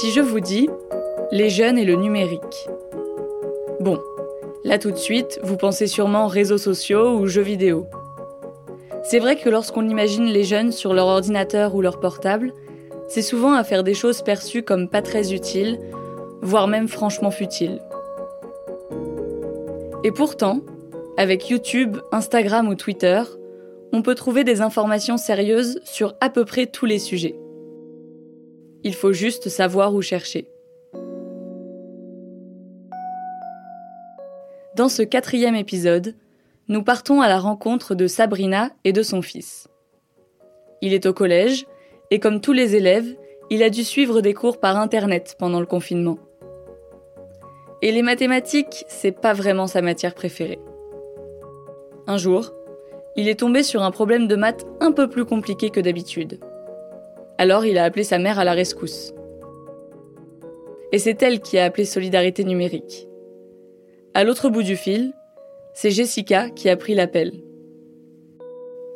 Si je vous dis les jeunes et le numérique. Bon, là tout de suite, vous pensez sûrement réseaux sociaux ou jeux vidéo. C'est vrai que lorsqu'on imagine les jeunes sur leur ordinateur ou leur portable, c'est souvent à faire des choses perçues comme pas très utiles, voire même franchement futiles. Et pourtant, avec YouTube, Instagram ou Twitter, on peut trouver des informations sérieuses sur à peu près tous les sujets. Il faut juste savoir où chercher. Dans ce quatrième épisode, nous partons à la rencontre de Sabrina et de son fils. Il est au collège et comme tous les élèves, il a dû suivre des cours par Internet pendant le confinement. Et les mathématiques, c'est pas vraiment sa matière préférée. Un jour, il est tombé sur un problème de maths un peu plus compliqué que d'habitude. Alors il a appelé sa mère à la rescousse. Et c'est elle qui a appelé Solidarité numérique. À l'autre bout du fil, c'est Jessica qui a pris l'appel.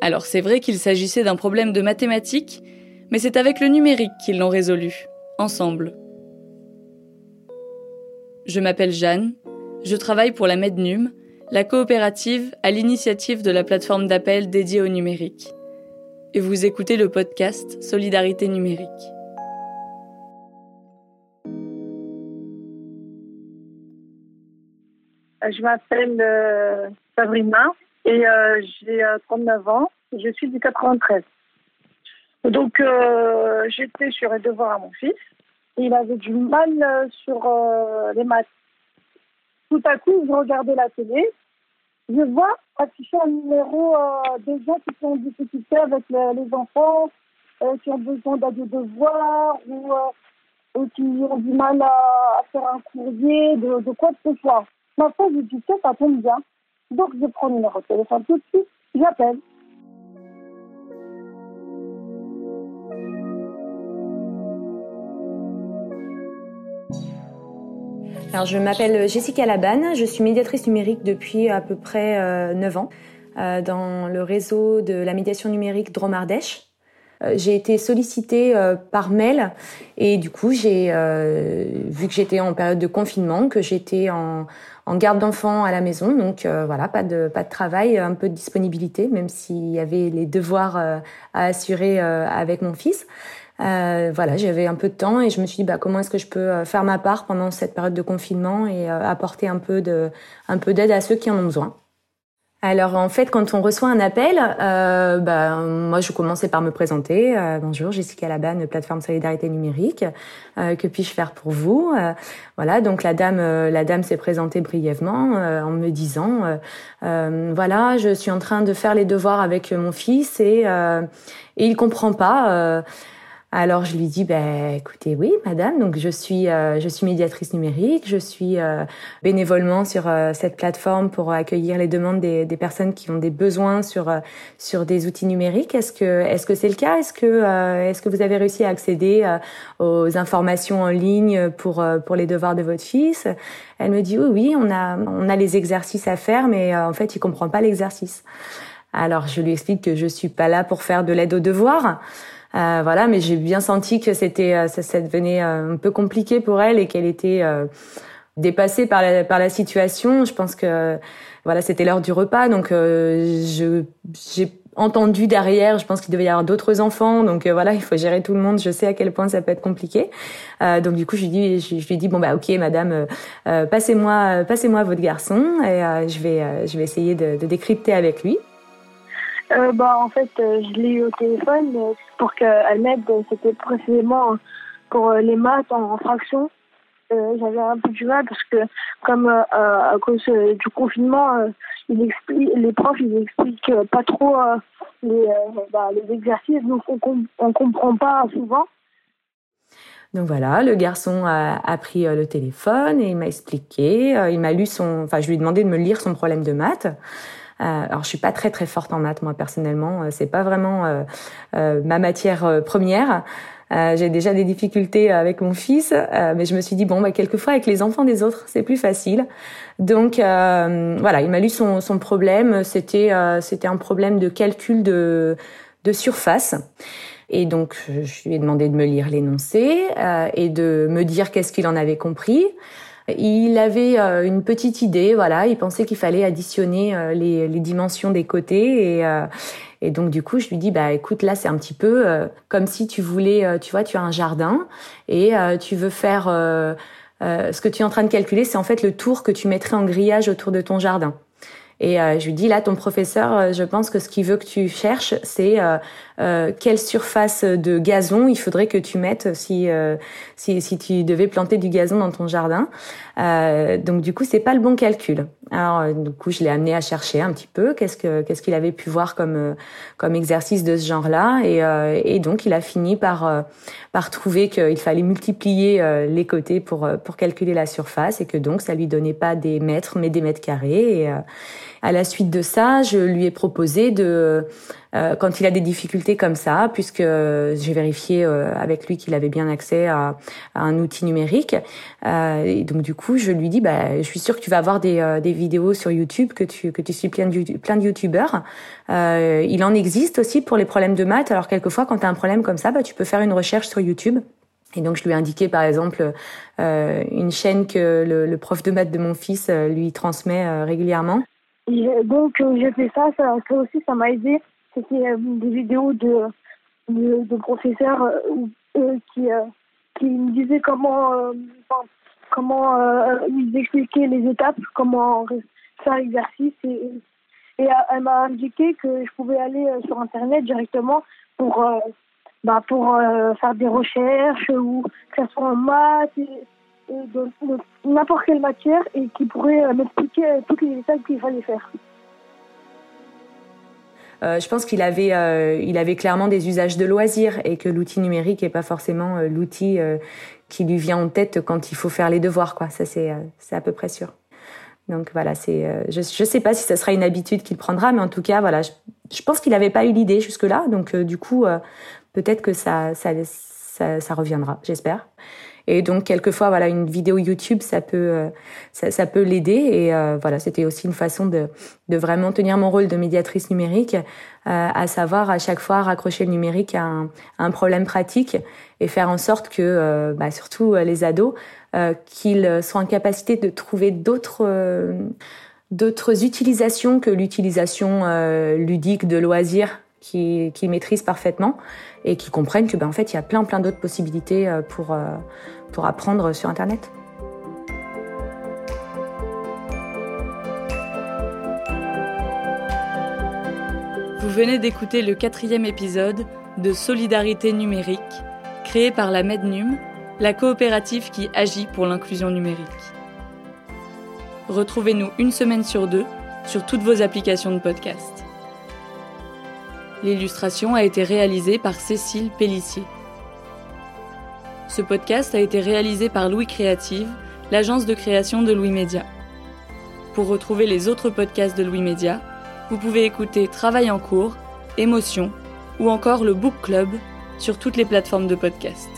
Alors c'est vrai qu'il s'agissait d'un problème de mathématiques, mais c'est avec le numérique qu'ils l'ont résolu, ensemble. Je m'appelle Jeanne, je travaille pour la Mednum, la coopérative à l'initiative de la plateforme d'appel dédiée au numérique et vous écoutez le podcast Solidarité numérique. Euh, je m'appelle euh, Sabrina et euh, j'ai 39 ans. Je suis du 93. Donc j'étais sur les devoirs à mon fils. Il avait du mal sur les maths. Tout à coup, je regardais la télé je vois afficher un numéro euh, des gens qui sont en difficulté avec les, enfants, euh, qui ont besoin d'aide de devoirs ou, euh, ou, qui ont du mal à, faire un courrier, de, de quoi que ce soit. Ma foi, je dis ça, ça tombe bien. Donc, je prends le numéro de téléphone tout de suite, j'appelle. Alors, je m'appelle Jessica Labanne, je suis médiatrice numérique depuis à peu près euh, 9 ans euh, dans le réseau de la médiation numérique Dromardèche. Euh, j'ai été sollicitée euh, par mail et du coup j'ai vu que j'étais en période de confinement, que j'étais en, en garde d'enfants à la maison, donc voilà pas de pas de travail, un peu de disponibilité, même s'il y avait les devoirs à assurer avec mon fils. Euh, voilà, j'avais un peu de temps et je me suis dit bah, comment est-ce que je peux euh, faire ma part pendant cette période de confinement et euh, apporter un peu de, un peu d'aide à ceux qui en ont besoin. Alors en fait, quand on reçoit un appel, euh, bah, moi je commençais par me présenter. bonjour, Jessica Labanne, plateforme solidarité numérique. que puis-je faire pour vous? Voilà, donc la dame, la dame s'est présentée brièvement en me disant, voilà, je suis en train de faire les devoirs avec mon fils et, et il comprend pas. Alors je lui dis, ben écoutez, oui, madame. Donc je suis, euh, je suis médiatrice numérique, je suis euh, bénévolement sur euh, cette plateforme pour accueillir les demandes des, des, personnes qui ont des besoins sur sur des outils numériques. Est-ce que est-ce que c'est le cas? Est-ce que est-ce que vous avez réussi à accéder aux informations en ligne pour pour les devoirs de votre fils? Elle me dit oui, oui, on a on a les exercices à faire, mais en fait il comprend pas l'exercice. Alors je lui explique que je suis pas là pour faire de l'aide aux devoirs. Euh, voilà, mais j'ai bien senti que c'était, euh, ça, ça, devenait euh, un peu compliqué pour elle et qu'elle était dépassée par la, par la situation. Je pense que voilà, c'était l'heure du repas, donc je j'ai entendu derrière, je pense qu'il devait y avoir d'autres enfants, donc voilà, il faut gérer tout le monde. Je sais à quel point ça peut être compliqué. Euh, donc du coup, je lui dis, je, lui dis bon bah ok, madame, euh, passez-moi, passez-moi votre garçon et je vais, je vais essayer de, de décrypter avec lui. Euh, bah, en fait, euh, je l'ai eu au téléphone euh, pour qu'elle m'aide. C'était précisément pour les maths en, fraction. J'avais un peu du mal parce que, comme à cause du confinement, les profs ils expliquent pas trop les, bah, les exercices, donc on, on comprend pas souvent. Donc voilà, le garçon a, a pris le téléphone et il m'a expliqué. il m'a lu son, enfin, je lui ai demandé de me lire son problème de maths. Euh, alors je suis pas très très forte en maths moi personnellement, euh, c'est pas vraiment euh, ma matière première. j'ai déjà des difficultés avec mon fils, mais je me suis dit bon, bah, quelquefois avec les enfants des autres, c'est plus facile. Donc voilà, il m'a lu son, son problème. C'était c'était un problème de calcul de de surface. Et donc, je lui ai demandé de me lire l'énoncé euh, et de me dire qu'est-ce qu'il en avait compris. Il avait euh, une petite idée, voilà. Il pensait qu'il fallait additionner euh, les, les, dimensions des côtés et, euh, et donc du coup, je lui dis bah écoute, là c'est un petit peu comme si tu voulais, tu vois, tu as un jardin et tu veux faire ce que tu es en train de calculer, c'est en fait le tour que tu mettrais en grillage autour de ton jardin. Et euh, je lui dis là, ton professeur, euh, je pense que ce qu'il veut que tu cherches, c'est euh, quelle surface de gazon il faudrait que tu mettes si si, si tu devais planter du gazon dans ton jardin. donc du coup, c'est pas le bon calcul. Alors du coup, je l'ai amené à chercher un petit peu qu'est-ce que qu'est-ce qu'il avait pu voir comme comme exercice de ce genre-là, et, et donc il a fini par par trouver qu'il fallait multiplier les côtés pour pour calculer la surface et que donc ça lui donnait pas des mètres mais des mètres carrés à la suite de ça, je lui ai proposé de, euh, quand il a des difficultés comme ça, puisque j'ai vérifié euh, avec lui qu'il avait bien accès à, un outil numérique, euh, et donc du coup, je lui dis, bah, je suis sûre que tu vas avoir des, des vidéos sur YouTube, que tu que tu suis plein de plein de YouTubeurs. il en existe aussi pour les problèmes de maths. Alors quelquefois, quand tu as un problème comme ça, bah, tu peux faire une recherche sur YouTube. Et donc je lui ai indiqué par exemple euh, une chaîne que le, le, prof de maths de mon fils lui transmet régulièrement. Et donc, euh, j'ai fait ça, ça, aussi, ça m'a aidé. C'était euh, des vidéos de, de, professeurs euh, qui, qui me disaient comment, comment ils expliquaient les étapes, comment faire l'exercice. Et, et elle m'a indiqué que je pouvais aller sur Internet directement pour, bah, pour faire des recherches ou que ce soit en maths de, n'importe quelle matière et qui pourrait euh, m'expliquer euh, toutes les étapes qu'il fallait faire. Euh, je pense qu'il avait, il avait clairement des usages de loisirs et que l'outil numérique n'est pas forcément l'outil qui lui vient en tête quand il faut faire les devoirs. Quoi. Ça, c'est, c'est à peu près sûr. Donc voilà, c'est, je ne sais pas si ça sera une habitude qu'il prendra, mais en tout cas, voilà, je, je pense qu'il n'avait pas eu l'idée jusque-là. Donc du coup, peut-être que ça, ça, ça reviendra, j'espère. Et donc quelquefois voilà une vidéo YouTube ça peut euh, ça, ça, peut l'aider. Et euh, voilà c'était aussi une façon de, de vraiment tenir mon rôle de médiatrice numérique, euh, à savoir à chaque fois raccrocher le numérique à un, un problème pratique et faire en sorte que bah, surtout les ados qu'ils soient en capacité de trouver d'autres d'autres utilisations que l'utilisation ludique de loisirs qui, maîtrisent parfaitement et qui comprennent que ben, en fait il y a plein plein d'autres possibilités euh, euh, pour apprendre sur internet. Vous venez d'écouter le quatrième épisode de Solidarité numérique, créé par la Mednum, la coopérative qui agit pour l'inclusion numérique. Retrouvez-nous une semaine sur deux sur toutes vos applications de podcast. L'illustration a été réalisée par Cécile Pellissier. Ce podcast a été réalisé par Louis Créative, l'agence de création de Louis Média. Pour retrouver les autres podcasts de Louis Média, vous pouvez écouter Travail en cours, Émotion ou encore le Book Club sur toutes les plateformes de podcast.